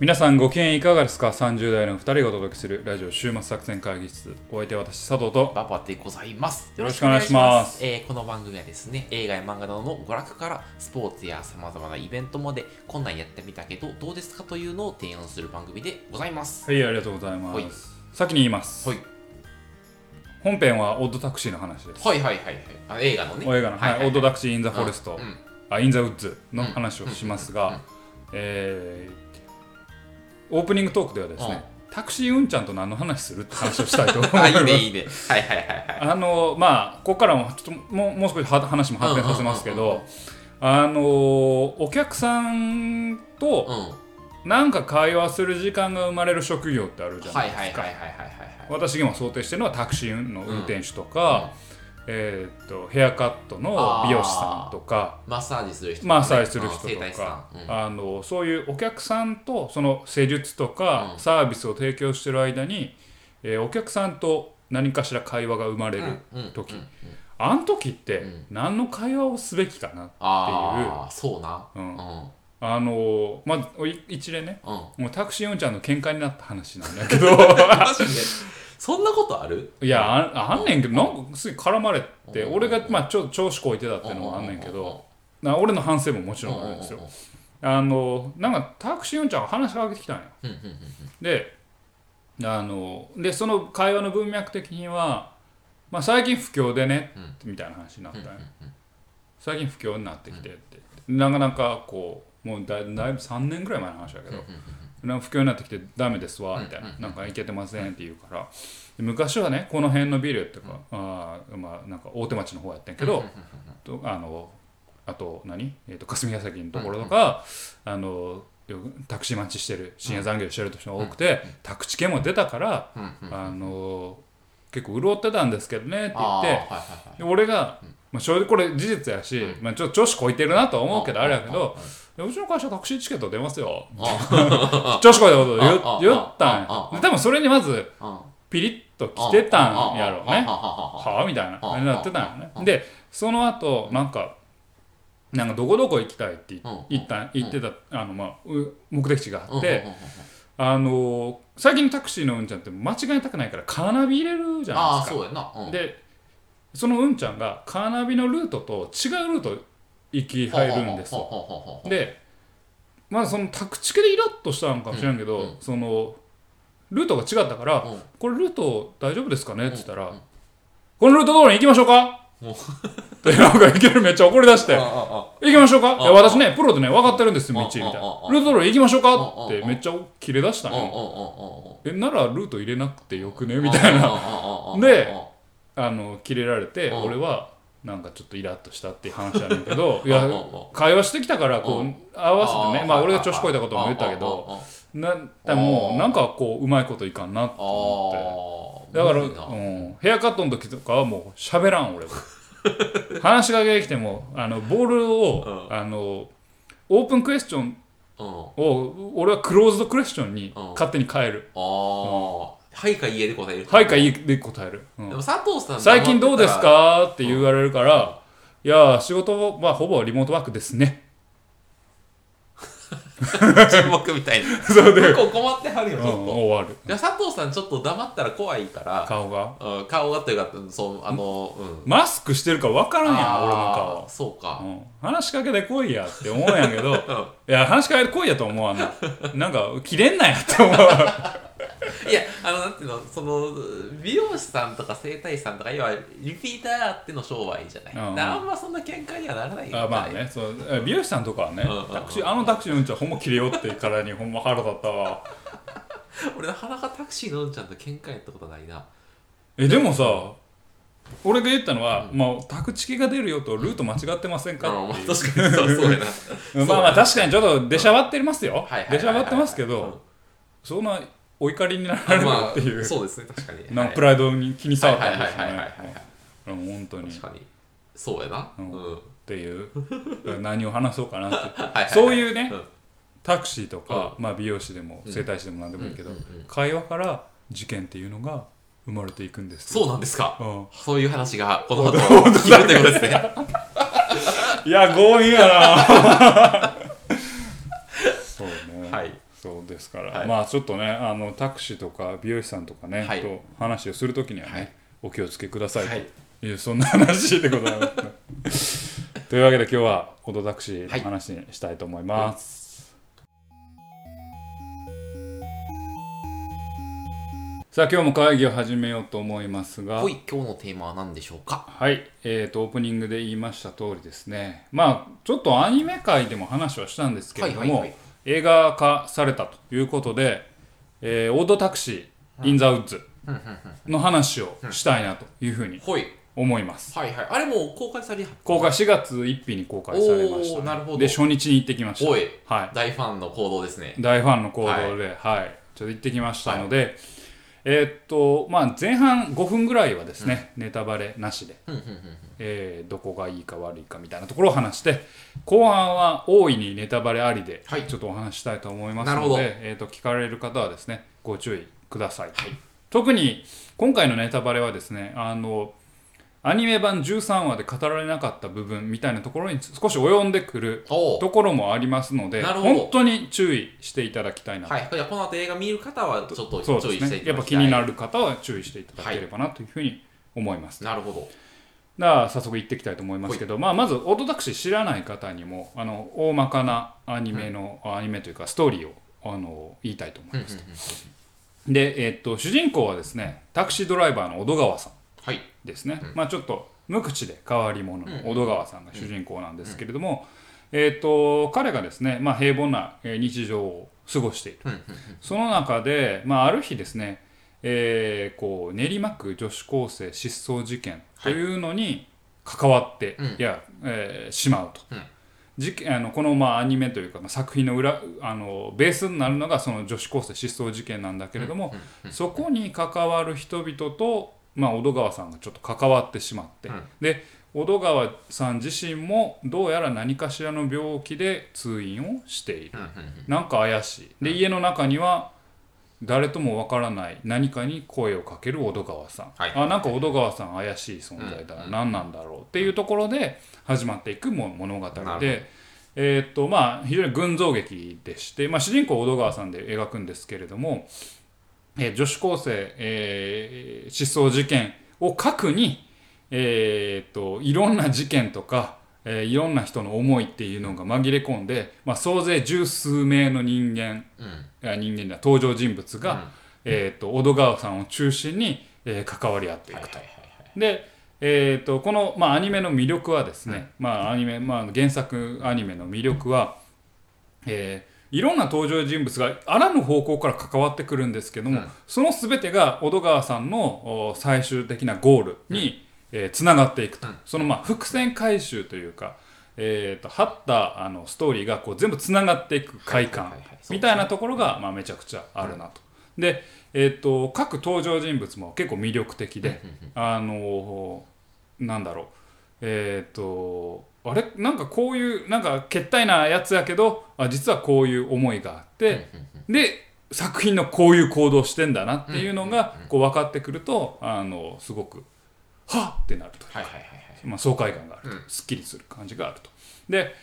皆さんご機嫌いかがですか ?30 代の2人がお届けするラジオ週末作戦会議室。お相手は私、佐藤と。ババでございます。よろしくお願いしますえーこの番組はですね、映画や漫画などの娯楽からスポーツや様々なイベントまで、こんなんやってみたけど、どうですかというのを提案する番組でございます。はい、ありがとうございまはいす。先に言います。はい。本編はオッドタクシーの話です。はいはいはいはい。あ映画のね。お映画の、はいオッドタクシー・イン・ザ・フォレスト、うんあイン・ザ・ウッズの話をしますが、えーオープニングトークではですね、タクシーうんちゃんと何の話するって話をしたいと思いま あ、す。いいねいいね。はいはいはいはい。あのまあここからもちょっともうもう少しは話も発展させますけうんうんうんどあのお客さんとうん。なんか会話する時間が生まれる職業ってあるじゃなはいいですかはいはいはいはいはい。私が今想定してるのはタクシーの運転手とか、えーっとヘアカットの美容師さんとか。マッサージする人、マッサージする人とか。ん。うん。あのそういうお客さんとその施術とかうん。サービスを提供してる間に、えーお客さんと何かしら会話が生まれるうんうん時うんうん。あの時ってうん。何の会話をすべきかなああ、そうな。うん。うん。あのまずおい一例ね。うん。もうタクシーうんちゃんの喧嘩になった話なんだけど そんなことある？いやああんねんけどなんかすぐ絡まれてうん。俺がまあちょ調子こいてたっていうのはあんねんけどな俺の反省ももちろんあるんですよ。あのなんかタクシーうんちゃんが話しかけてきたんよ。であのでその会話の文脈的には、まあ、最近不況でね、みたいな話になったんよ、最近不況になってきてって、なかなかこうもうだだいぶ3年ぐらい前の話だけど、不況になってきてダメですわみたいな、なんかいけてませんって言うから。で昔はねこの辺のビルっていうか、あーまあなんか大手町の方やってんけど、とあのあと何、えー、と霞ヶ関のところとか、あのよくタクシー待ちしてる深夜残業してる人が多くて、タクチ系も出たから、あの結構潤ってたんですけどねって言って俺が、まあ、正直これ事実やし、まあ、ちょっと調子こいてるなとは思うけどあれやけどでうちの会社タクシーチケット出ますよ。調 子こいたこと言言ったんや。で多分それにまずうんピリッと来てたんやろうねははあみたいななってたんよねでその後なんかなんかどこどこ行きたいって言った言ってたあのまあう目的地がああってあの最近のタクシーのうんちゃんって間違えたくないからカーナビ入れるじゃないですか。でそのうんちゃんがカーナビのルートと違うルート行き入るんですよ。でまあそのタクチケでイラッとしたのかもしれんけど、うんうん。そのルートが違ったから、うん。これルート大丈夫ですかね？って言ったら、うんうんこのルート通りに行きましょうか？ってなんかいきなりめっちゃ怒り出して、行きましょうか？いやあ私ね、プロでね、分かってるんですよ、道、みたいな。ルあート通り行きましょうか？あってめっちゃ切れ出したの。うんうんえ、ならルート入れなくてよくね？うんみたいな。なであの、切れられて、うん。俺は、なんかちょっとイラッとしたっていう話やねんけど、いや会話してきたから、こうう、合わせてね、まあ。ー俺が調子こいたことも言ったけど、なでも、なんかこう、うまいこといかんなってあ。思って。あ。だから、うん、ヘアカットの時とかはもう喋らん俺は話しかけてきてもあのボールを、うんあのオープンクエスチョンうんを俺はクローズドクエスチョンにうん勝手に変える、ああはいか家で答える。はいかいいで答える、うん。でも佐藤さん最近どうですかって言われるから、いや仕事はほぼリモートワークですね。沈黙みたいな。そうで、結構困ってはるようん、ちょっと。終わる。佐藤さんちょっと黙ったら怖いから。顔が。うん顔がというかそうあのうん。マスクしてるから分からんやん俺の顔。そうか。うん、話しかけてこいやって思うんやけど、ん。いや話しかけてこいやと思わんななんか切れんなやって思ういやあのなんていうのその美容師さんとか整体師さんとか要はリピーターあっての商売じゃない、うん。だからあんまそんな喧嘩にはならないよあまあねそうえ美容師さんとかはね、うんうんうん。タクシーあのタクシーのうんちはほんま切れよってからにほんま腹立ったわ。俺なかなかタクシーのうんちゃんと喧嘩やったことないな。えでもさ俺が言ったのは、まあ、タクチキが出るよとルート間違ってませんか？確かにそうそうやな。まあまあ確かにちょっと出しゃばってますよ。はいはいはいはい出しゃばってますけどそんなお怒りになられるまあっていう、そうですね確かに。なプライドに気に障ったんですよはいはいはいはいはい。ねうん本当に確かに。そうやな。ううん。っていう。何を話そうかなって。はいはいそういうねうん。タクシーとか、まあ、美容師でも整体師でも何でもいいけど、うんうんうん。会話から事件っていうのが生まれていくんです。そうなんですか。うん、そういう話がこの後 聞けるということですね。いや強引やな。そうね、はいそうですから、はい。まあちょっとねあのタクシーとか美容師さんとかね、はい。と話をするときにはね、はい。お気をつけくださいはい。という、そんな話でございます、というわけで今日はオドタクシーの話にしたいと思います、さあ今日も会議を始めようと思いますが。はい、今日のテーマは何でしょうか？はい、えー、とオープニングで言いました通りですね。まあちょっとアニメ界でも話はしたんですけれども、はいはいはい映画化されたということで、えーオードタクシー、イン・ザ・ウッズの話をしたいなというふうにはい。思います。はいはい。あれもう公開され公開4月1日に公開されました、おーなるほど。で初日に行ってきました。はい。大ファンの行動ですね。大ファンの行動で、はい。ちょっと行ってきましたので、えーっとまあ前半5分ぐらいはですね、ネタバレなしでうんうんうんえーどこがいいか悪いかみたいなところを話して後半は大いにネタバレありではい。ちょっとお話ししたいと思いますので、えー、と聞かれる方はですねご注意ください、はい。特に今回のネタバレはですねあのアニメ版13話で語られなかった部分みたいなところに少し及んでくるところもありますので本当に注意していただきたいなと。はいこの後映画見る方はちょっと注意していですね。やっぱただきたい気になる方は注意していただければなというふうに思います、なるほど。では早速行っていきたいと思いますけど、まあ、まずオートタクシー知らない方にもあの大まかなアニメの、アニメというかストーリーをあの言いたいと思います、で、えっと主人公はですねタクシードライバーの小戸川さん。はいですね、まあちょっと無口で変わり者の小戸川さんが主人公なんですけれども、えっと彼がですね、まあ、平凡なえー日常を過ごしている、その中で、まあ、ある日ですね、えーこう練馬区女子高生失踪事件というのに関わって、うん。いやえーしまうと。うん。事件あのこのまあアニメというか、まあ、作品の裏あのベースになるのがその女子高生失踪事件なんだけれども、そこに関わる人々と、まあ、小戸川さんがちょっと関わってしまって、うん。で小戸川さん自身もどうやら何かしらの病気で通院をしている。うんうんなんか怪しい。で家の中には誰ともわからない何かに声をかける小戸川さん、はいあなんか小戸川さん怪しい存在だ、何なんだろう。っていうところで始まっていくも物語で、えーっとまあ、非常に群像劇でして、まあ、主人公小戸川さんで描くんですけれども、えー女子高生、えー失踪事件を核に、えーっといろんな事件とか、えーいろんな人の思いっていうのが紛れ込んで、まあ、総勢十数名の人間うん。人間では登場人物が、うん。えー、と小戸川さんを中心に、えー関わり合っていくと。で、えー、とこの、まあ、アニメの魅力はですね、まあアニメまあ、原作アニメの魅力は、えーいろんな登場人物があらぬ方向から関わってくるんですけども、うん。その全てが小戸川さんのお最終的なゴールに、えーつながっていくと、うん。そのまあ伏線回収というか、えー、と張ったあのストーリーがこう全部つながっていく快感みたいなところが、まあ、めちゃくちゃあるなと。で、えー、と各登場人物も結構魅力的で、あのなんだろう。えっ、とあれ？なんかこういうなんかけったいなやつやけどあ実はこういう思いがあって、で作品のこういう行動してんだなっていうのがこう分かってくるとあのすごくはっ！ってなるというはいはいはいはい。まあ、爽快感があると、うん。すっきりする感じがあると。で、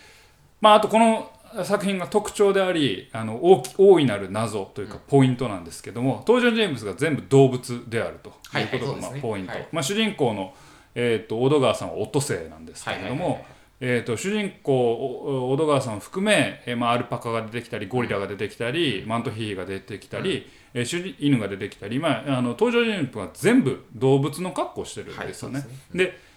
まあ、あとこの作品が特徴でありあの大き大いなる謎というかポイントなんですけども、登場人物が全部動物であるとはいいうことがまあポイント、はい。まあ、主人公の、えー、と小戸川さんはオットセイなんですけれどはいはいはいはも。えー、と主人公お小戸川さんを含め、えーまあ、アルパカが出てきたりゴリラが出てきたり、マントヒヒが出てきたり、えー主人犬が出てきたり、まあ、あの登場人物は全部動物の格好をしてるんですよね。はいですで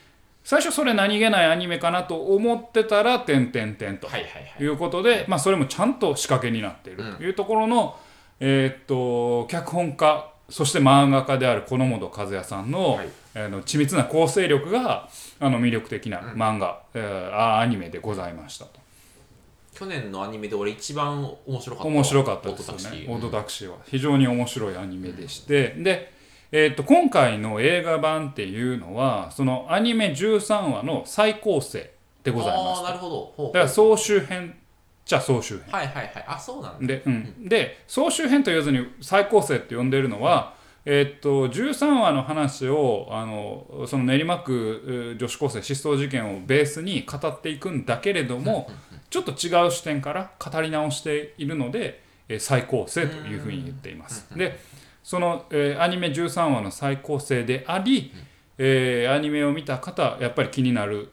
最初それ何気ないアニメかなと思ってたら「てんてんてん」とはいはいはい。いうことで、まあ、それもちゃんと仕掛けになっているというところの、えーっと脚本家そして漫画家である小野本和也さんの,、はい。あの緻密な構成力があの魅力的な漫画、えーあアニメでございましたと。去年のアニメで俺一番面白かった。面白かったですよね。オートタクシーは非常に面白いアニメでして、で、えー、と今回の映画版っていうのはそのアニメ13話の再構成でございますなるほど。だから総集編じゃあ総集編。はいはいはい。あそうなんだ。で,、うん、で総集編と言わずに再構成って呼んでるのは、えーっと13話の話をあのその練馬区えー女子高生失踪事件をベースに語っていくんだけれどもちょっと違う視点から語り直しているので、えー再構成というふうに言っています。でその、えーアニメ13話の再構成であり、えーアニメを見た方やっぱり気になる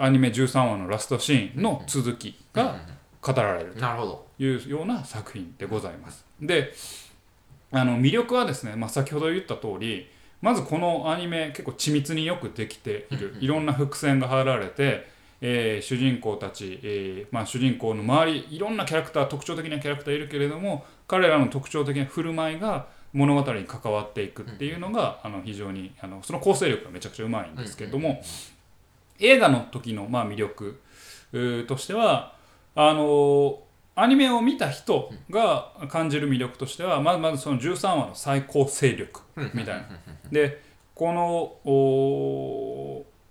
アニメ13話のラストシーンの続きが語られるなるほど。というような作品でございます。であの魅力はですね、まあ、先ほど言った通りまずこのアニメ結構緻密によくできている。いろんな伏線が張られて、えー主人公たち、えーまあ、主人公の周りいろんなキャラクター特徴的なキャラクターいるけれども彼らの特徴的な振る舞いが物語に関わっていくっていうのが、あの非常にあのその構成力がめちゃくちゃうまいんですけれども、映画の時のまあ魅力としてはあのーアニメを見た人が感じる魅力としてはまずまずその13話の最高勢力みたいな。でこ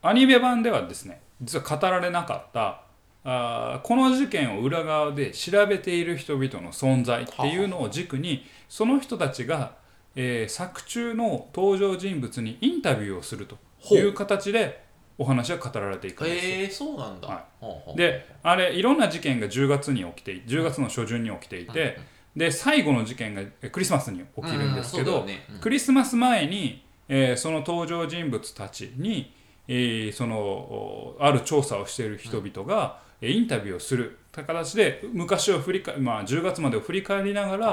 のアニメ版ではですね実は語られなかったあーこの事件を裏側で調べている人々の存在っていうのを軸にその人たちが、えー作中の登場人物にインタビューをするという。形でお話が語られていくんです。よ。へえそうなんだ、はい。ほうほうであれいろんな事件が10月に起きてい10月の初旬に起きていて、で最後の事件がえクリスマスに起きるんですけど、うんね。うん。クリスマス前に、えーその登場人物たちに、えーそのおある調査をしている人々が、えーインタビューをする形で昔を振り返、まあ、10月までを振り返りながら、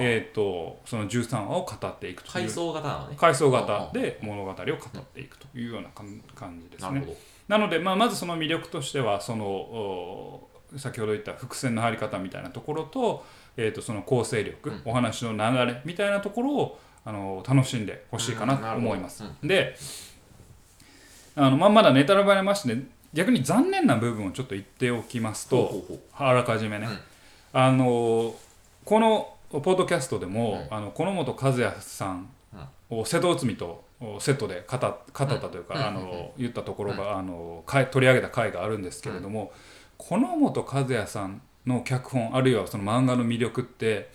えー、とその13話を語っていくという階層型なのね。回想型で物語を語っていくというような感感じですね。なので、まあ、まずその魅力としてはそのお先ほど言った伏線の張り方みたいなところと,、えー、とその構成力、うん。お話の流れみたいなところをあの楽しんでほしいかなと思います。うん。であの、まあ、まだネタバレまして逆に残念な部分をちょっと言っておきますとあらかじめね、うん。あのこのポッドキャストでも、あのこの本和也さんを瀬戸内海とおセットで語っ語ったというか、うん。あの言ったところが、あの取り上げた回があるんですけれども、この本和也さんの脚本あるいはその漫画の魅力って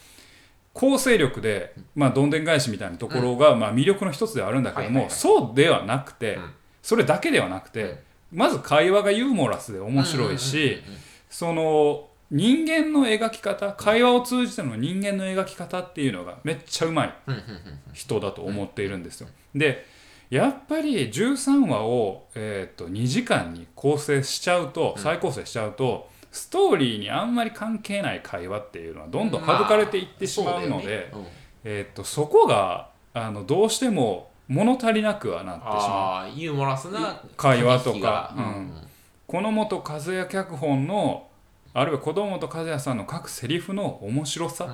構成力で、まあ、どんでん返しみたいなところが、まあ、魅力の一つではあるんだけども、そうではなくて、うん。それだけではなくて、まず会話がユーモラスで面白いし、その人間の描き方会話を通じての人間の描き方っていうのがめっちゃうまい人だと思っているんですよ。でやっぱり13話を、えー、と2時間に構成しちゃうと再構成しちゃうと、ストーリーにあんまり関係ない会話っていうのはどんどん省かれていってしまうので、そうだよね。うん。えー、とそこがあのどうしても物足りなくはなってしまう。ああユーモラスな会話とか。うんうん。この本和也脚本のあるいは子供と和也さんの書くセリフの面白さ、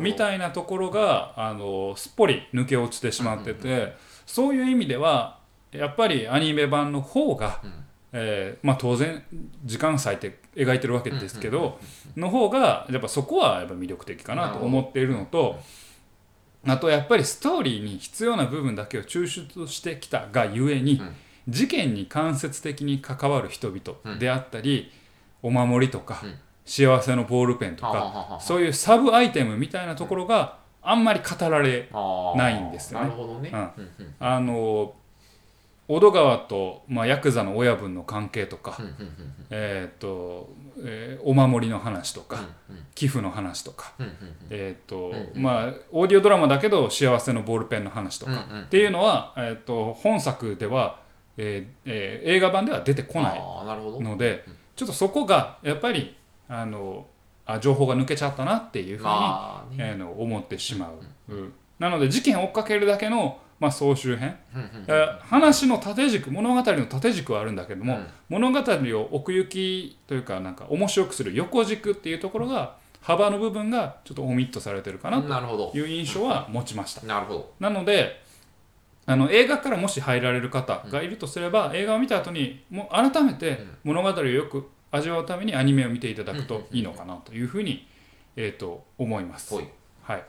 みたいなところがあのすっぽり抜け落ちてしまってて、そういう意味ではやっぱりアニメ版の方が、うん。えーまあ、当然時間割いて描いてるわけですけど、の方がやっぱそこはやっぱ魅力的かなと思っているのと。あとやっぱりストーリーに必要な部分だけを抽出してきたがゆえに、うん。事件に間接的に関わる人々であったり、お守りとか、うん。幸せのボールペンとはか、そういうサブアイテムみたいなところがあんまり語られ、ないんですよね。あの小戸川と、まあ、ヤクザの親分の関係とか、えーとえーお守りの話とか、うん寄付の話とか、えーとうんまあ、オーディオドラマだけど幸せのボールペンの話とか、っていうのは、えー、と本作では、えーえー映画版では出てこないのでちょっとそこがやっぱりあのあ情報が抜けちゃったなっていうふうに、まあの思ってしまう、うん。なので事件を追っかけるだけの、まあ、総集編、話の縦軸物語の縦軸はあるんだけども、うん。物語を奥行きというかなんか面白くする横軸っていうところが幅の部分がちょっとオミットされてるかななるほど。という印象は持ちました。なるほど。なのであの映画からもし入られる方がいるとすれば、映画を見た後にもう改めて物語をよく味わうためにアニメを見ていただくといいのかなというふうに、えー、と思います。はい、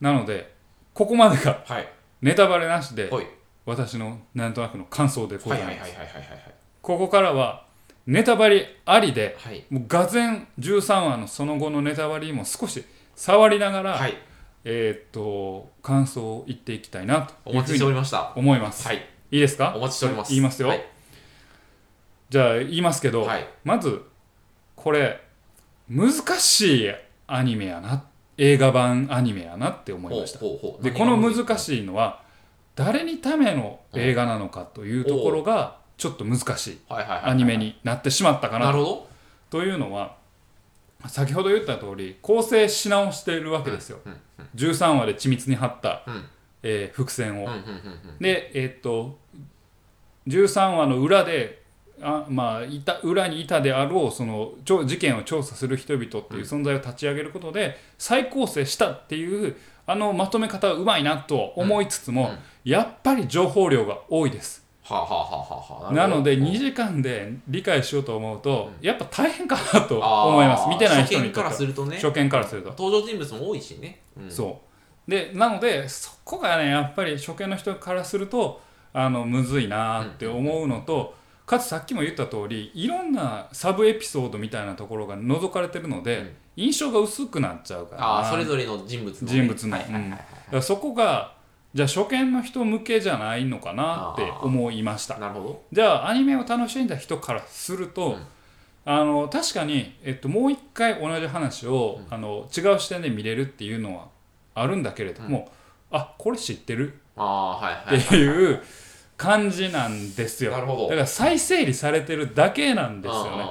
なのでここまでがはいネタバレなしで私のなんとなくの感想でごはざいます。いはいはいはいはいはいここからはネタバレありではい。もうがぜん13話のその後のネタバレにも少し触りながら、はい。えーっと感想を言っていきたいなとお待ちしておりました。思います。はい。いいですか？お待ちしております。言いますよ。はい。じゃあ言いますけど、はい。まずこれ難しいアニメやなっ映画版アニメやなって思いました。でこの難いしいのは誰にための映画なのかというところがちょっと難しいアニメになってしまったかななるほど。というのは先ほど言った通り構成し直しているわけですよ、うんうん13話で緻密に張った、うん。えー伏線を、うんうんうんでえーっと13話の裏であまあいた裏にいたであろうその事件を調査する人々っていう存在を立ち上げることで再構成したっていうあのまとめ方はうまいなと思いつつも、うん。やっぱり情報量が多いです。はあはあはなのでうん2時間で理解しようと思うと、やっぱ大変かなと思います。見てない人に初見からするとね。初見からすると、登場人物も多いしね、うん、そう。でなのでそこがねやっぱり初見の人からするとあのむずいなって思うのと、かつさっきも言った通りいろんなサブエピソードみたいなところが覗かれてるので、うん。印象が薄くなっちゃうから。ああそれぞれの人物の、ね、人物の。はいはいはいはい。だからそこがじゃあ初見の人向けじゃないのかなって思いました。なるほど。じゃあアニメを楽しんだ人からすると、うん。あの確かに、えっと、もう一回同じ話を、あの違う視点で見れるっていうのはあるんだけれども、あこれ知ってる。ああはいっはいていう感じなんですよ。なるほど。だから再整理されてるだけなんですよね。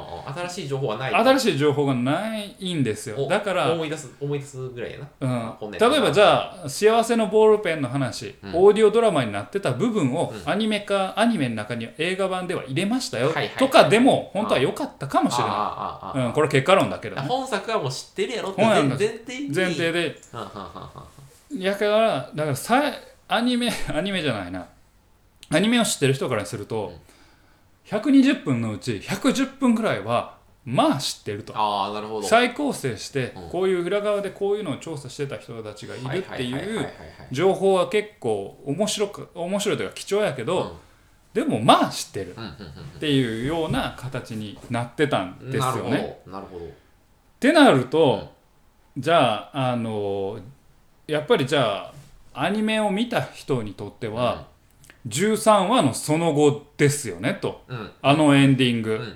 新しい情報はない。新しい情報がないんですよ。おだから思い出す思い出すぐらいやな、うん。こんなやつ。例えばじゃあ幸せのボールペンの話、うん。オーディオドラマになってた部分をうん。アニメ化、アニメの中に映画版では入れましたよ、はいはい。はいとかでも本当は良かったかもしれなあああああい、うん、これ結果論だけどね。本作はもう知ってるやろって本なんだ前提に前提ではんはんはんはんやからだからさアニメアニメじゃないなアニメを知ってる人からすると、120分のうち110分ぐらいはまあ知ってると。ああなるほど。再構成してうん。こういう裏側でこういうのを調査してた人たちがいるってはいうはい情報は結構面白く面白いというか貴重やけど、うん。でもまあ知ってるっていうような形になってたんうんですよね。なるほどなるほど。ってなると、じゃああのやっぱりじゃあアニメを見た人にとっては、13話のその後ですよねと。うん。うんあのエンディング、うんうんうん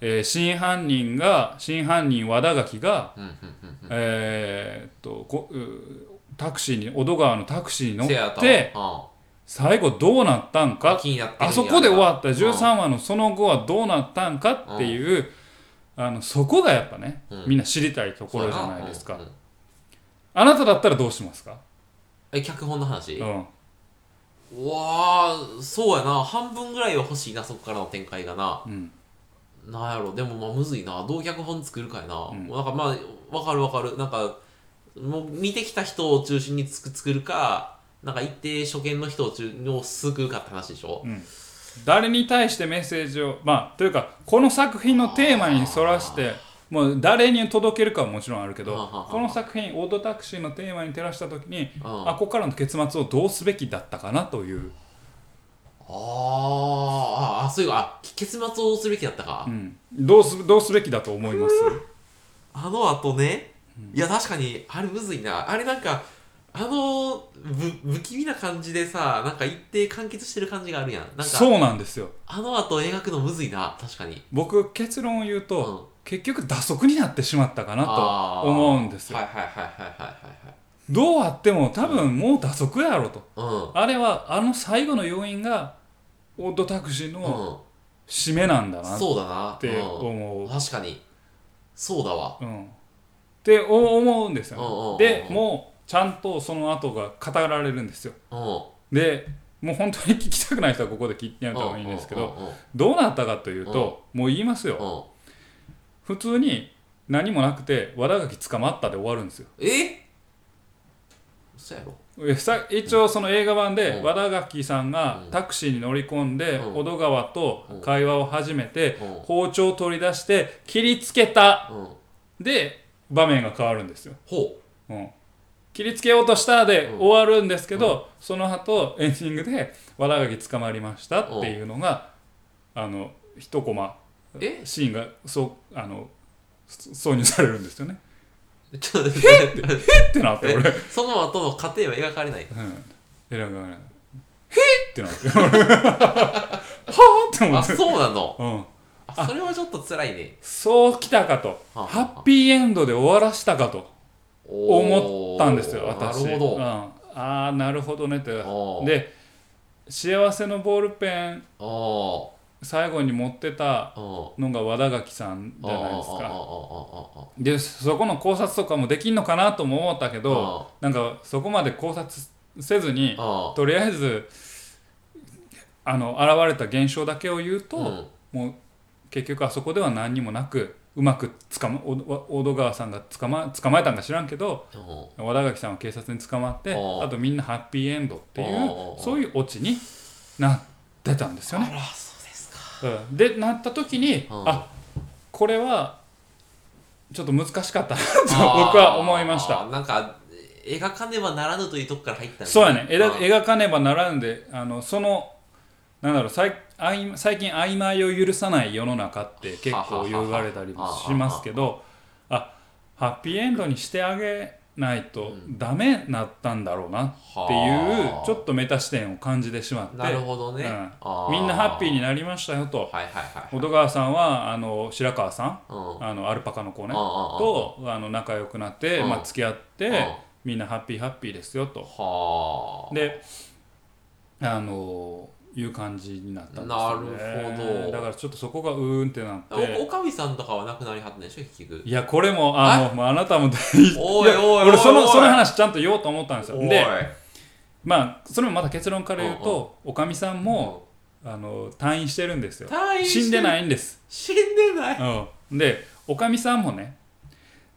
えー真犯人が真犯人和田垣が、うんうんうんえーっとこうタクシーに小戸川のタクシーに乗ってあ最後どうなったんあかあそこで終わった。うん。13話のその後はどうなったんかっていう、あのそこがやっぱね、うん。みんな知りたいところじゃないですか、あなただったらどうしますか、え脚本の話、うん、うわあそうやな。半分ぐらいは欲しいなそこからの展開がな。うん。なんやろでもまあむずいな。どう脚本作るかやな、ん。なんかまあわかるわかる。なんかもう見てきた人を中心につく作るかなんか一定初見の人を中を救うかって話でしょ、誰に対してメッセージをまあというかこの作品のテーマに沿らしてもう誰に届けるかはもちろんあるけどこの作品オートタクシーのテーマに照らした時にうん。あここからの結末をどうすべきだったかなという、あーああそういうあ結末をどうすべきだったか、うん、どうすどうすべきだと思います？あの後ね、いや確かにあれむずいな。あれなんかあのぶ不気味な感じでさなんか一定完結してる感じがあるやん。なんかそうなんですよ。あの後描くのむずいな。確かに。僕結論を言うと、うん結局打足になってしまったかなと思うんですよ。どうあっても多分もう打足やろと。はいはいあれはあの最後の要因がオートタクシーうん、の締めなんだう、なんっそうだな。てう。ん。思う、確かに。そうだわ。うん、って思うんですうんうんうんようん。でもうちゃんとその後が語られるんですよ。うん。でもう本当に聞きたくない人はここで聞いてやめた方がいいんですけどうんうんどうなったかというともう言いますよ。うんうん普通に何もなくて和田垣捕まったで終わるんですよ。え？そうやろ。えさ一応その映画版でうん。和田垣さんがうん。タクシーに乗り込んでうん。小戸川と会話を始めてうん。包丁を取り出して切りつけた。うん。で場面が変わるんですよ、ほう。ん、切りつけようとしたでうん。終わるんですけどその後エンディングで和田垣捕まりましたっていうのがあの一コマシーンがそうあのそ挿入されるんですよね。ちょっと待って。ってなってえ？俺。その後の過程は描かれない？うん。選ばない。へっってなって。はぁって思あって。そうなの？うん。あそれはちょっと辛いね。そうきたかと。はあハッピーエンドで終わらしたかと。思ったんですよ私。なるほど、うん、ああなるほどねって。おーで幸せのボールペンお最後に持ってたのが和田垣さんじゃないですか。でそこの考察とかもできんのかなとも思ったけどおなんかそこまで考察せずにとりあえずあの現れた現象だけを言うと、うん。もう結局あそこでは何にもなくうまく捕まお大戸川さんが捕ま捕まえたんか知らんけどお和田垣さんは警察に捕まってあとみんなハッピーエンドっていうそういうオチになってたんですよね。でなった時にうん。あこれはちょっと難しかったなと僕は思いました。なんか描かねばならぬというとこから入ったんそうやね。描かねばならんであのそのなんだろう最あい最近曖昧を許さない世の中って結構言われたりもしますけどあハッピーエンドにしてあげないとダメなったんだろうなっていうはあ。ちょっとメタ視点を感じてしまって。なるほどね、うん。みんなハッピーになりましたよと。はいはいはい小戸川さんはあの白川さんうん。あのアルパカの子ね。とあの仲良くなって、うん。まあ、付き合って、うん。みんなハッピーハッピーですよと。はあ。であのいう感じになったんですよ、ね、なるほど。だからちょっとそこがうーんってなっおて。おかみさんとかは亡くなりはったんでしょ結局。いやこれもあのもうあなたもおいおいやおい。俺そのその話ちゃんと言おうと思ったんですよ。でまあそれもまた結論から言うとおかみさんもあの退院してるんですよ。退院して死んでないいんです。死んでない。うん、でおかみさんもね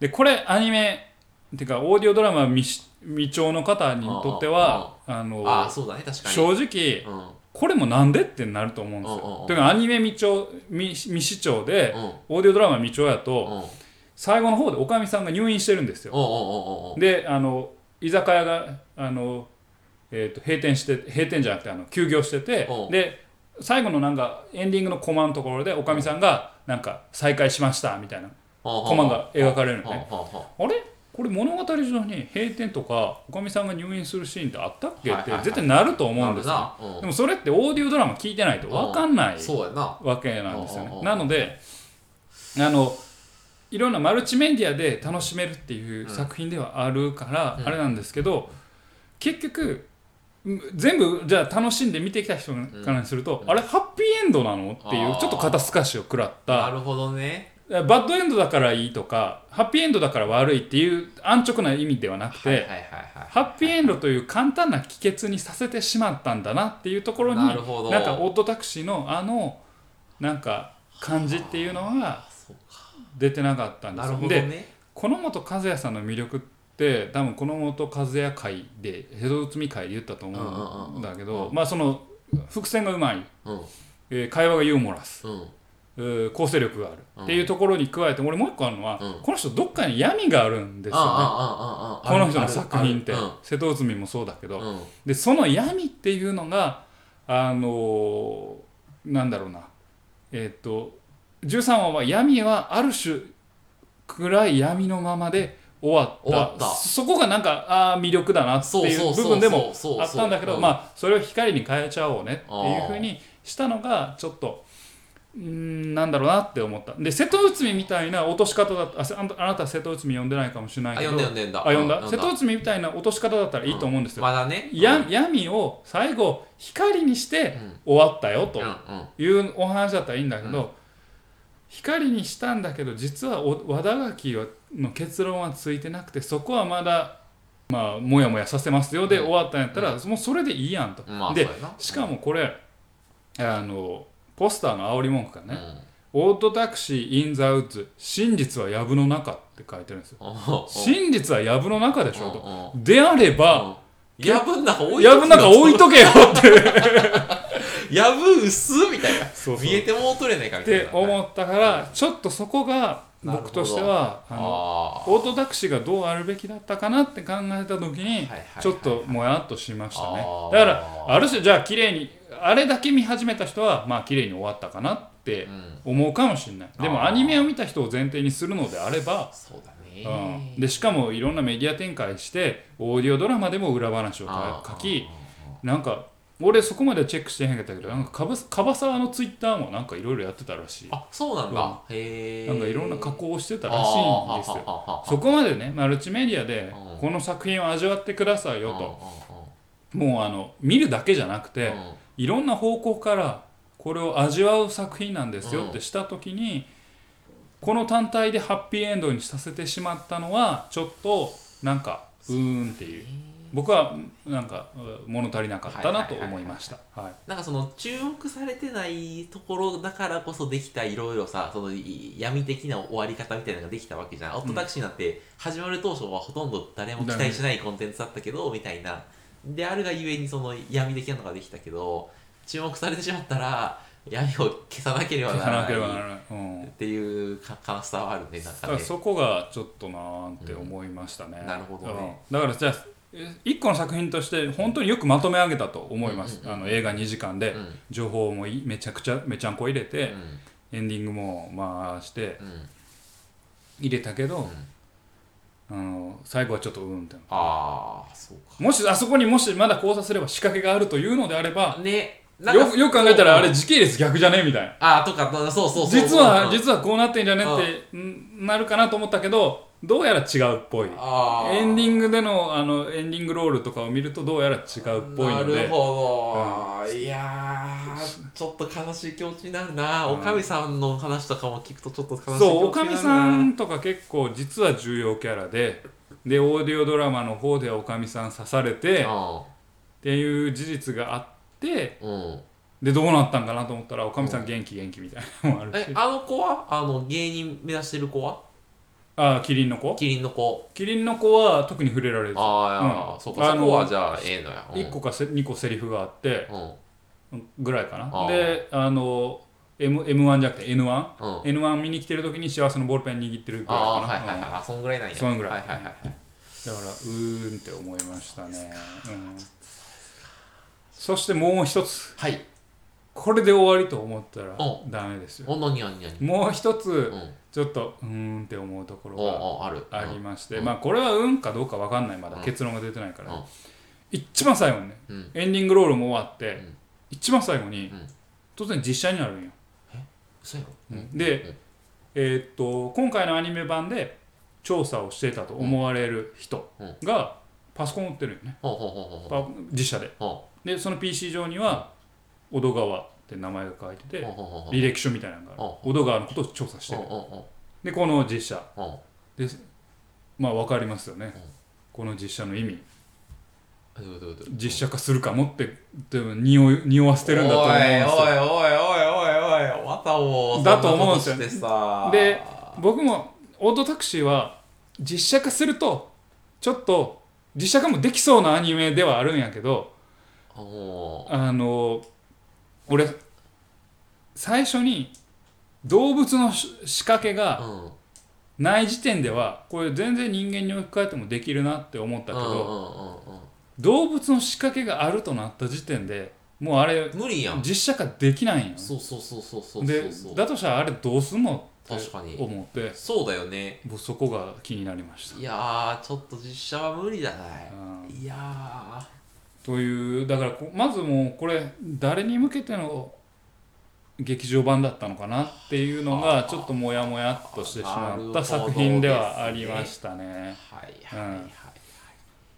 でこれアニメっていうかオーディオドラマ未し未聴の方にとってはあのああそうだね確かに。正直うんこれもなんでってなると思うんですうんうんうん。よというかアニメ未聴未未視聴でうん。オーディオドラマ未聴やうん。と最後の方でおかみさんが入院してるんですよ。であの居酒屋があの、えー、と閉店して閉店じゃなくてあの休業しててうん。で最後のなんかエンディングのコマのところでおかみさんがなんか再会しましたみたいなココマが描かれるのね。あれ？これ物語上に閉店とかおかみさんが入院するシーンってあったっけ？って絶対なるとあ思うんですよ。でもそれってオーディオドラマ聞いてないと分かんないわけなんですよね。なのであのいろんなマルチメディアで楽しめるっていう作品ではあるから、うん。あれなんですけど結局うん全部じゃあ楽しんで見てきた人からすると、うん。あれハッピーエンドなの？っていうちょっと肩透かしを食らったなるほどねバッドエンドだからいいとかハッピーエンドだから悪いっていう安直な意味ではなくて、ハッピーエンドという簡単な帰結にさせてしまったんだなっていうところになるほど。なんかオートタクシーのあのなんか感じっていうのは出てなかったんですよ。でこの本和也さんの魅力って多分この本和也会で江戸内海会で言ったと思うんだけどまあその伏線がうまい、うん。えー会話がユーモラス、うん。えー構成力がある。うん。っていうところに加えて俺もう一個あるのは、うん。この人どっかに闇があるんですよね。この人の作品って。瀬戸内海もそうだけど、でその闇っていうのがあのーなんだろうな。えっ、と13話は闇はある種暗い闇のままで終わった。終わった。そこがなんかあー魅力だなっていう部分でもあったんだけどうんまあそれを光に変えちゃおうねっていうふうにしたのがちょっとんなんだろうなって思った。で瀬戸内海みたいな落とし方だった。あせあなたは瀬戸内海読んでないかもしれないあけど。読んで読んでんだ。あ読んだ。う瀬戸内海みたいな落とし方だったらいいと思うんですよ、まだね。や闇を最後光にして終わったよというお話だったらいいんだけど、光にしたんだけど実はお和田垣の結論はついてなくてそこはまだまあもやもやさせますよ。でうん。終わったんやったら、もうそれでいいやんと、でしかもこれあのポスターの煽り文句がね、うん。オッドタクシー・イン・ザ・ウッズ真実は藪の中って書いてるんですよ。う。ん真実は藪の中でしょと。であればやぶん中置い藪の中置いとけよって。やぶ薄みたいな。見えてもうとれないかみったいな。て思ったからちょっとそこが僕としてはあのオートタクシーがどうあるべきだったかなって考えた時にちょっともやっとしましたね。だからある種じゃあ綺麗にあれだけ見始めた人はまあ綺麗に終わったかなってうん。思うかもしれない。でもあー。アニメを見た人を前提にするのであればそうだうねん、でしかもいろんなメディア展開してオーディオドラマでも裏話を書きなんか俺そこまでチェックしてへんかったけどなんかかぶ樺沢のツイッターもなんかいろいろやってたらしい。あそうなんだ、へえなんかいろんな加工をしてたらしいんですよ。よそこまでねマルチメディアでうん。この作品を味わってくださいよと。ともうあの見るだけじゃなくていろんな方向からこれを味わう作品なんですよってした時にこの単体でハッピーエンドにさせてしまったのはちょっとなんかうーんっていう。僕はなんかう物足りなかったなと思いました。はい。なんかその注目されてないところだからこそできたいろいろさそのい闇的な終わり方みたいなのができたわけじゃん、オットタクシーなんて始まる当初はほとんど誰も期待しないコンテンツだったけどみたいなであるがゆえにその闇的なのができたけど注目されてしまったら闇を消さなければならないっ、ていうか悲しさはあるねなんだかね。からそこがちょっとなーって思いましたね、うん。なるほどね。うん。だからじゃあえ一個の作品として本当によくまとめ上げたと思います、うんうんうんあの映画2時間でうん。情報もいめちゃくちゃめちゃんこ入れて、うん。エンディングも回してうん。入れたけど、うんあの最後はちょっとうんってああそうか。もしあそこにもしまだ考察すれば仕掛けがあるというのであればねよくよく考えたらあれ時系列逆じゃねみたいな。あーとかそうそうそう実はうん実はこうなってんじゃねってんなるかなと思ったけどどうやら違うっぽい。エンディングでのあのエンディングロールとかを見るとどうやら違うっぽいので。なるほど、いやーちょっと悲しい気持ちになるな、うん。おかみさんの話とかも聞くとちょっと悲しい気持ちそうおになるな。かみさんとか結構実は重要キャラで。でオーディオドラマの方ではおかみさん刺されて。っていう事実があって。うんうん。でどうなったんかなと思ったらおかみさん元気元気みたいなのもあるし。えあの子は？あの芸人目指してる子は？ああキリンの子？キリンの子。キリンの子は特に触れられず。ああ、うん。そそこはじゃあええのや。1個かせ2個セリフがあってうん。ぐらいかな。であの M M1 じゃなくて N1 うん。N1 見に来てる時に幸せのボールペン握ってるぐらいああかな、はいはいはい。あそんぐらいなんや。そんぐらい。はいはいはいはい。だからうーんって思いましたね、うん、そしてもう一つ。はいこれで終わりと思ったらおダメですよ。もう一つうん。ちょっとうーんって思うところおがおありまして、うん。まあこれは運かどうかわかんないまだうん。結論が出てないから、うん。一番最後にねうん。うんエンディングロールも終わって、うん。一番最後に、うん。突然実写になるんよ、でえーっと今回のアニメ版で調査をしてたと思われる人がパソコンを売ってるよね、実写で。ほでその PC 上には小戸川って名前が書いてて履歴書みたいなのがある。小戸川のことを調査してる。でこの実写。でまあ分かりますよね。う。んこの実写の意味。実写化するかもってでも匂い匂わせてるんだと思うんですよ。おいおいおいおいおいおいまたもうだと思うんですよそなことしてさ。で僕もオートタクシーは実写化するとちょっと実写化もできそうなアニメではあるんやけどあの俺最初に動物のし仕掛けがうん。ない時点ではこれ全然人間に置き換えてもできるなって思ったけど動物の仕掛けがあるとなった時点でもうあれ無理やん。実写化できないんよ。そうそうそうそうそうでだとしたらあれどうすんの確かに。思ってそうだよね。僕そこが気になりました。いやーちょっと実写は無理だね。うん。いやというだからこまずもうこれ誰に向けての劇場版だったのかなっていうのがちょっとモヤモヤっとしてしまった作品ではありましたね。ーはいはい。はい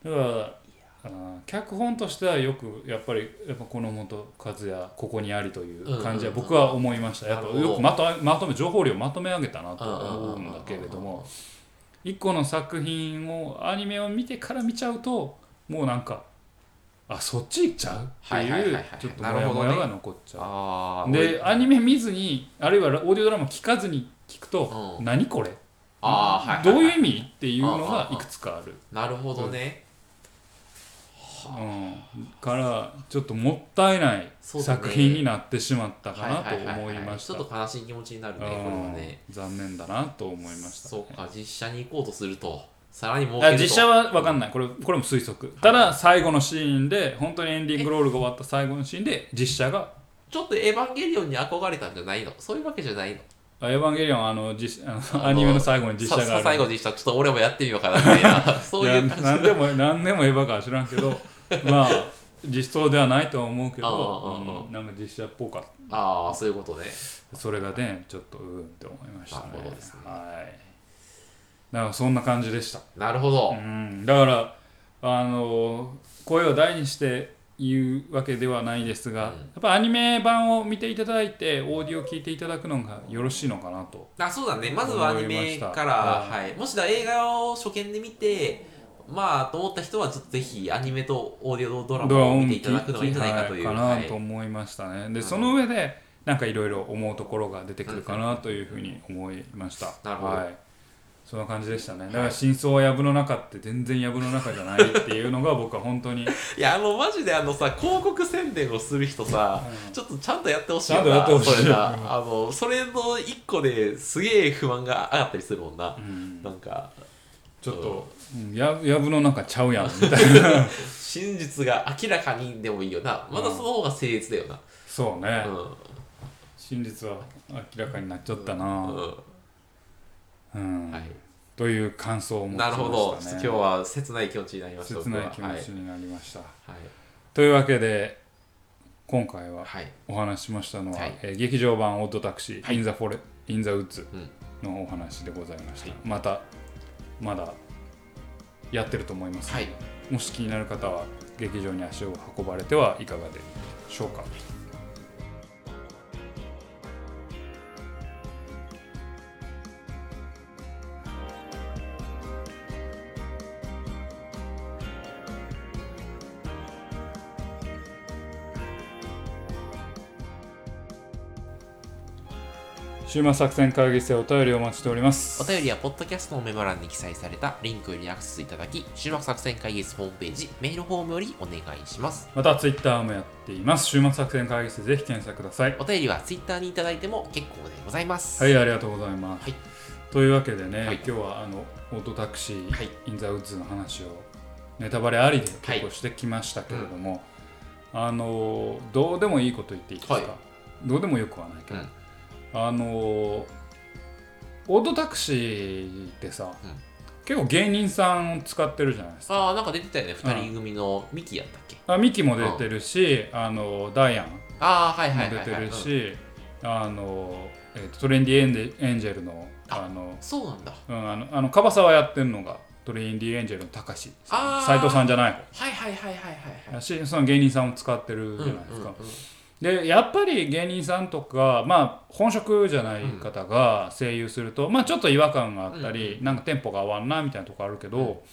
だから脚本としてはよくやっぱりやっぱこの本和也ここにありという感じは僕は思いました。やっぱよくまとまとめ情報量まとめ上げたなと思うんだけれども一個の作品をアニメを見てから見ちゃうともうなんかあそっち行っちゃう？っていうちょっとモヤモヤが残っちゃう。あー。でアニメ見ずにあるいはオーディオドラマ聞かずに聞くと、うん。何これ？あどういうはい。意味？っていうのがいくつかある、なるほどね。うん、からちょっともったいない作品になってしまったかなと思いました。ちょっと悲しい気持ちになるねこれうんはね。残念だなと思いましたそうか実写に行こうとするとさらに儲けると。あ実写は分かんない。これこれも推測。ただ最後のシーンで本当にエンディングロールが終わった最後のシーンで実写が。ちょっとエヴァンゲリオンに憧れたんじゃないの？そういうわけじゃないの？あエヴァンゲリオンあの実あのアニメの最後に実写がある。さ最後実写ちょっと俺もやってみようかなみたいなそういういや何でも何でもエヴァかは知らんけどまあ実装ではないとは思うけど、うんなんか実写っぽかっああそういうことねたそれがねちょっとうんって思いましたねなるほどですねはいだからそんな感じでした。なるほど、うん。だからあの声を大にして言うわけではないですが、うん。やっぱアニメ版を見ていただいてオーディオを聞いていただくのがよろしいのかなとあそうだね。まずはアニメからはい、もしだ映画を初見で見てまあと思った人はちょっとぜひアニメとオーディオドラマを見ていただくのがいいんじゃないかというかはないと思いましたね、でその上でなんかいろいろ思うところが出てくるかなというふうに思いました、なるほど。はいそんな感じでしたね。だから真相は藪の中って全然藪の中じゃないっていうのが僕は本当に いやあのマジであのさ広告宣伝をする人さ、うんちょっとちゃんとやってほしいよちゃんとやってほしいそれな。あのそれの一個ですげえ不満が上がったりするもんな、うん。なんかちょっと、うん。や藪の中ちゃうやん みたいな。真実が明らかにでもいいよな。まだその方が誠実だよな。そうね、うん。真実は明らかになっちゃったな、ううん。んはい。という感想を持ちまなしたね。るほど、今日は切ない気持ちになりました切ない気持ちになりました、はい。というわけで今回ははい、お話ししましたのは、はい。えー劇場版オッドタクシー、はい。インザフォレインザウッズうん。のお話でございました、はい。またまだやってると思いますので、はい。もし気になる方は劇場に足を運ばれてはいかがでしょうか週末作戦会議室でお便りをお待ちしております。お便りはポッドキャストのメモ欄に記載されたリンクよりアクセスいただき終幕作戦会議室ホームページメールフォームよりお願いします。またツイッターもやっています。週末作戦会議室ぜひ検索ください。お便りはツイッターにいただいても結構でございます。はいありがとうございます、はい。というわけでね、はい。今日はあのオートタクシー、はい。インザウッズの話をネタバレありではい。結構してきましたけれども、あのどうでもいいこと言っていいですか、はい。どうでもよくはないけど、うんあのオートタクシーってさ、うん。結構芸人さん使ってるじゃないですか。ああなんか出てたよね2人組のミキやったっけ？あミキも出てるし、あのダイアン。ああはいもはいはい、出てるし、あの、えーとトレンディエンジエンジェルのあのそうなんだ。うん、あのあの樺沢やってるのがトレインディエンジェルの高志あー。斎藤さんじゃない方。はいはいはいはいはいはい。やしその芸人さんを使ってるじゃないですか、でやっぱり芸人さんとかまあ本職じゃない方が声優すると、まあちょっと違和感があったり、なんかテンポが合わんなみたいなとこあるけど、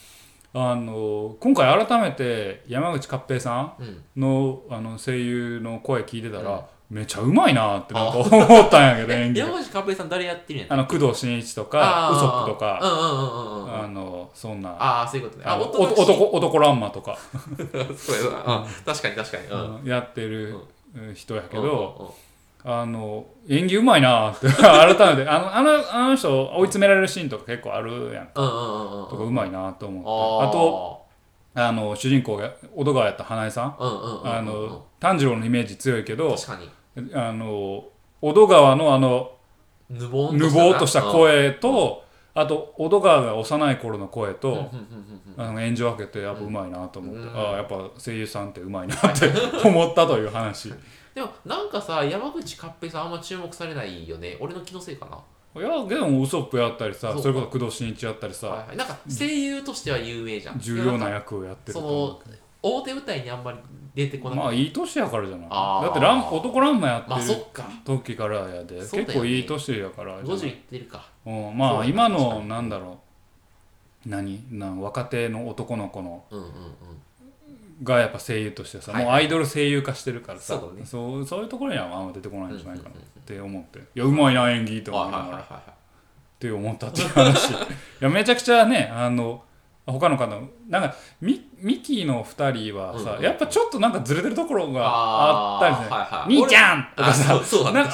あの今回改めて山口勝平さんうん。のあの声優の声聞いてたら、めちゃうまいなってなんか思ったんやけど 演技が山口勝平さん誰やってるんやあの工藤新一とかウソップとか、うんうんうんうんうんあのそんな。ああそういうことね。あの男お男男ランマとか、そうやな。うん。確かに確かに。うん。うん。やってる人やけうんど、あの演技うまいなって改めて。あのあのあの人追い詰められるシーンとか結構あるやんうんうんうんうん。とかうまいなと思ってああとあの主人公が小戸川やった花江さん。炭治郎のイメージ強いけど確かに。あの小戸川のあのぬぼーっとした声とあと小戸川が幼い頃の声と、あの演じ分けてやっぱうまいなと思って、うん。ああやっぱ声優さんってうまいなって思ったという話。い でもなんかさ山口勝平さんあんま注目されないよね。俺の気のせいかな。やでもウソップやったりさそれこそ工藤新一やったりさ、はいはい。なんか声優としては有名じゃん。重要なや役をやってるとそ思うの表舞台にあんまり出てこなくまあいい年やからじゃない。だってラン男ランマやってる時からやで、そうだよね。結構いい年やからじゃな50いいってるかうん、まあ今のなんだろう。何？なん若手の男の子のうんうんうん。がやっぱ声優としてさ、はい。もうアイドル声優化してるからさそうそうそういうところにはあんま出てこないんじゃないかなうんうんうん。って思って、いやうまいな演技とはい思いながら、って思ったっていう話。いやめちゃくちゃねあの他の方なんかミミキの2人はさ、うん。うんやっぱちょっとなんかずれてるところがあったりねーはいはい。兄ちゃんとかあさ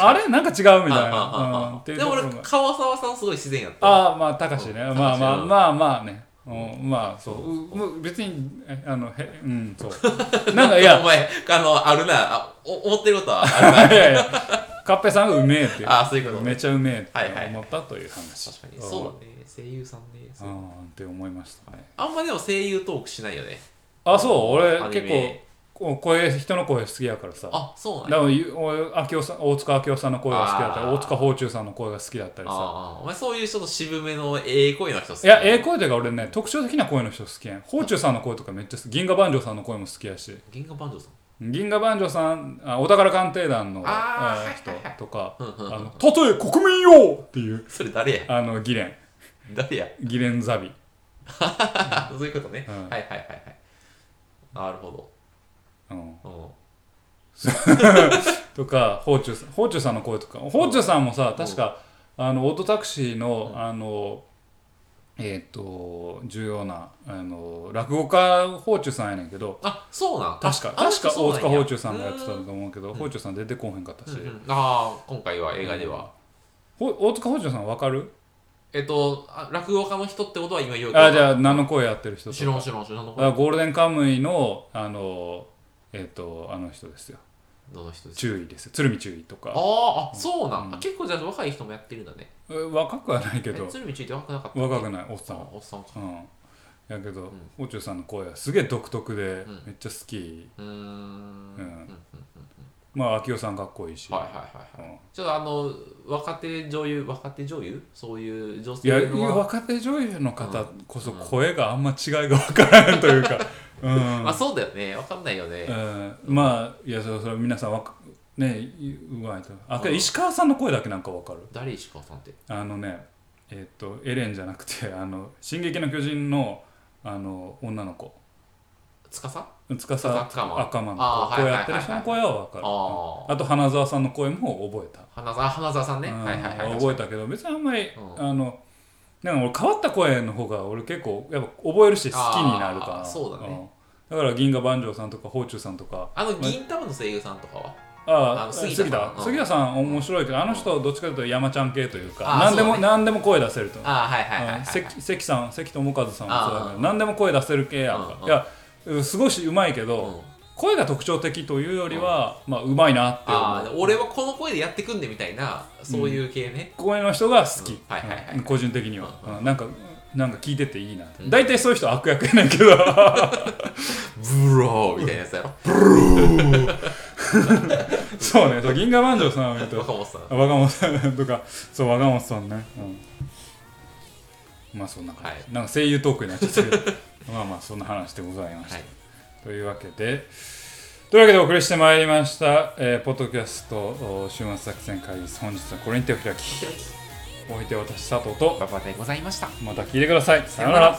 あれ？なんか違うみたいな、あうん、でも俺川沢さんすごい自然やった。ああまあ高しね。う。んまあまあまあまあね。うんまあそうう別にえあのへうんそう。なんかいや お前あのあるな。あお思ってることはあるな。いやいやカッペさんがうめえってあそういうことね。めちゃうめえはいはいって思ったという話。確かに。そうだね。声優さんね。そう。うんって思いましたね。あんまでも声優トークしないよね。あそう。俺結構声人の声好きやからさ。あそうなんだやからゆ俺明夫さん大塚明夫さんの声が好きだったり大塚芳忠さんの声が好きだったりさ。ああお前そういうちょっと渋めのええ声の人好きいやええ声というか俺ね特徴的な声の人好きやん。芳忠さんの声とかめっちゃ好き。銀河万丈さんの声も好きやし。銀河バンジョーさん？銀河万丈さんあお宝鑑定団の人とかうんうんうんあの「たとえ国民よ!」っていう。それ誰や？あのギレン。誰や？ギレンザビ。そういうことね、うん。はいはいはいはい。なるほうん。ど、うん、とか芳忠さん。芳忠さんの声とか。芳忠さんもさ確かあのオートタクシーのあのえっ、と重要なあの落語家芳忠さんやねんけど。あそうなん？確かあ確か大塚芳忠さんがやってたとうん思うけど芳忠さん出てこへんかったし、うんうん。ああ今回は映画では、ほ大塚芳忠さんわかる？えっとあ落語家の人ってことは今言うあじゃあ何の声やってる人と知らんか知らん知らん。ゴールデンカムイのあのえっ、とあの人ですよの人です注意です。よ鶴見注意とか。あーあそうなん、うん。あ結構じゃあ若い人もやってるんだね。え若くはないけど。え鶴見ついて若くなかった若くない。おっさんあおっさんか。うん。やけどん。芳忠、さんの声はすげえ独特で、ん。めっちゃ好き。うーん。うん。うんまあ明夫さんかっこいいし、はいはいはいはい。うん。ちょっとあの若手女優若手女優？そういう女いや性のは若手女優の方こそうん。声があんま違いが分からんというか、うん。まあそうだよね。わかんないよね、うん。まあいやそれそれ皆さんわかねうまいと。あうん。石川さんの声だけなんか分かる？誰石川さんって？あのねえっ、とエレンじゃなくて「あの進撃の巨人の」あの女の子。司？あ司司赤間。の声やってる人の声は分かる。あと花澤さんの声も覚えた。花澤花澤さんね、うん。はいはいはい。覚えたけど別にあんまり、うん。あのなんか俺変わった声の方が俺結構やっぱ覚えるし好きになるから。そうだね。んだから銀河万丈さんとか芳忠さんとか。あの銀玉の声優さんとかは？ああ杉杉田。杉田さん面白いけどあの人どっちかというと山ちゃん系というか何でも、何でも声出せるとああはいはいはいはい、うん関関さん関智和さんもそうだけど何でも声出せる系やんか。うんいやすごいうまいけど、うん。声が特徴的というよりは、まあうまいなって思う。ああ俺はこの声でやってくんでみたいなそういう系ね、声の人が好き、個人的には、うん。うん。なんかなんか聞いてていいな。大体、そういう人悪役やねんけど。ブローみたいなやつやろ。そうね。そう銀河万丈さんと若本さん。若本さんとか。そう若本さんね、うん、まあそんな感じ、はい。なんか声優トークになっちゃったけどまあまあそんな話でございました、はい。というわけで。というわけでお送りしてまいりました、えーポッドキャストお週末作戦会議室本日はこれに手を開きお相手は私佐藤と馬場でございました。また聞いてください。さようなら